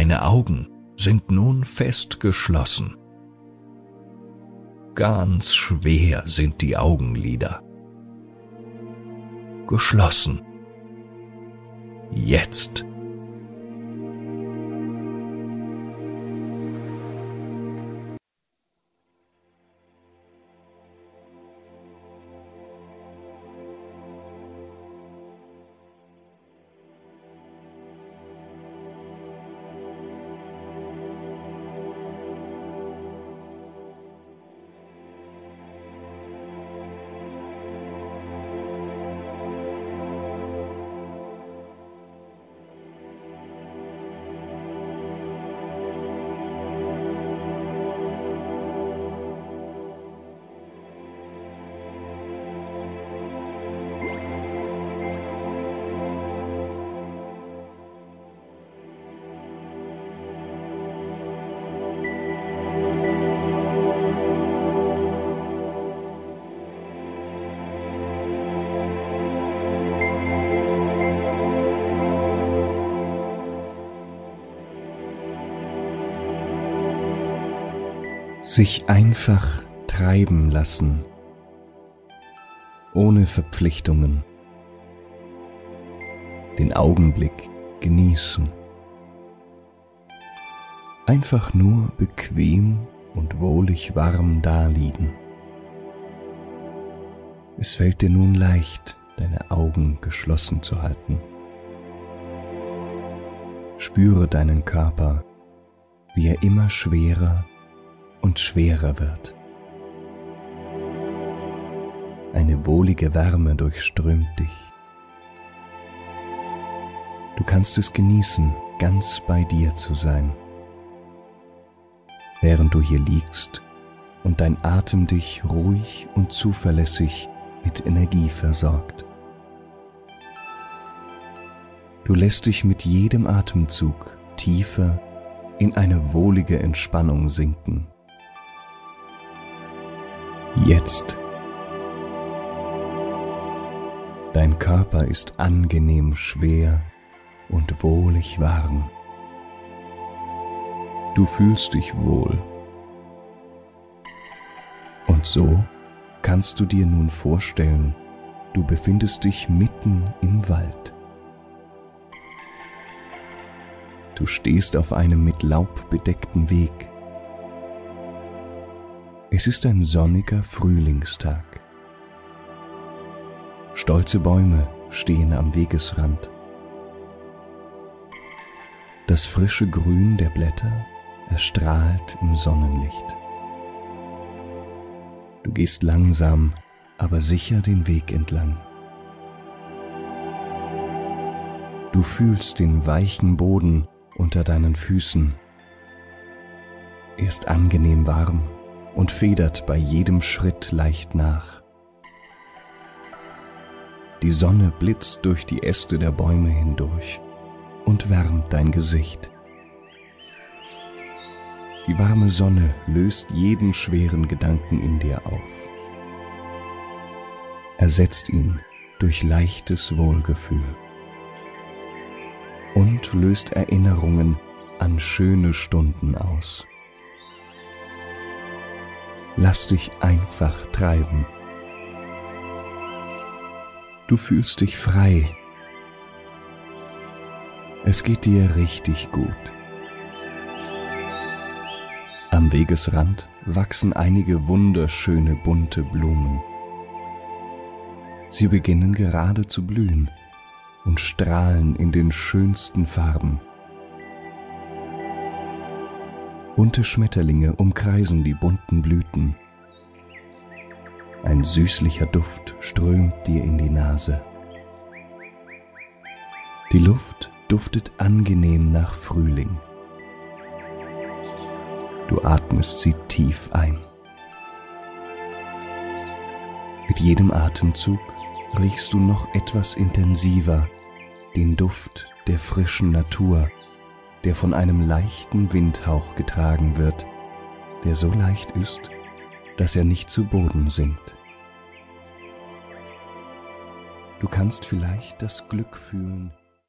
Deine Augen sind nun fest geschlossen. Ganz schwer sind die Augenlider. Geschlossen. Jetzt sich einfach treiben lassen, ohne Verpflichtungen, den Augenblick genießen, einfach nur bequem und wohlig warm daliegen. Es fällt dir nun leicht, deine Augen geschlossen zu halten. Spüre deinen Körper, wie er immer schwerer und schwerer wird. Eine wohlige Wärme durchströmt dich. Du kannst es genießen, ganz bei dir zu sein, während du hier liegst und dein Atem dich ruhig und zuverlässig mit Energie versorgt. Du lässt dich mit jedem Atemzug tiefer in eine wohlige Entspannung sinken jetzt. Dein Körper ist angenehm schwer und wohlig warm. Du fühlst dich wohl. Und so kannst du dir nun vorstellen, du befindest dich mitten im Wald. Du stehst auf einem mit Laub bedeckten Weg es ist ein sonniger Frühlingstag. Stolze Bäume stehen am Wegesrand. Das frische Grün der Blätter erstrahlt im Sonnenlicht. Du gehst langsam, aber sicher den Weg entlang. Du fühlst den weichen Boden unter deinen Füßen. Er ist angenehm warm und federt bei jedem Schritt leicht nach. Die Sonne blitzt durch die Äste der Bäume hindurch und wärmt dein Gesicht. Die warme Sonne löst jeden schweren Gedanken in dir auf, ersetzt ihn durch leichtes Wohlgefühl und löst Erinnerungen an schöne Stunden aus. Lass dich einfach treiben. Du fühlst dich frei. Es geht dir richtig gut. Am Wegesrand wachsen einige wunderschöne bunte Blumen. Sie beginnen gerade zu blühen und strahlen in den schönsten Farben. Bunte Schmetterlinge umkreisen die bunten Blüten. Ein süßlicher Duft strömt dir in die Nase. Die Luft duftet angenehm nach Frühling. Du atmest sie tief ein. Mit jedem Atemzug riechst du noch etwas intensiver den Duft der frischen Natur der von einem leichten Windhauch getragen wird, der so leicht ist, dass er nicht zu Boden sinkt. Du kannst vielleicht das Glück fühlen,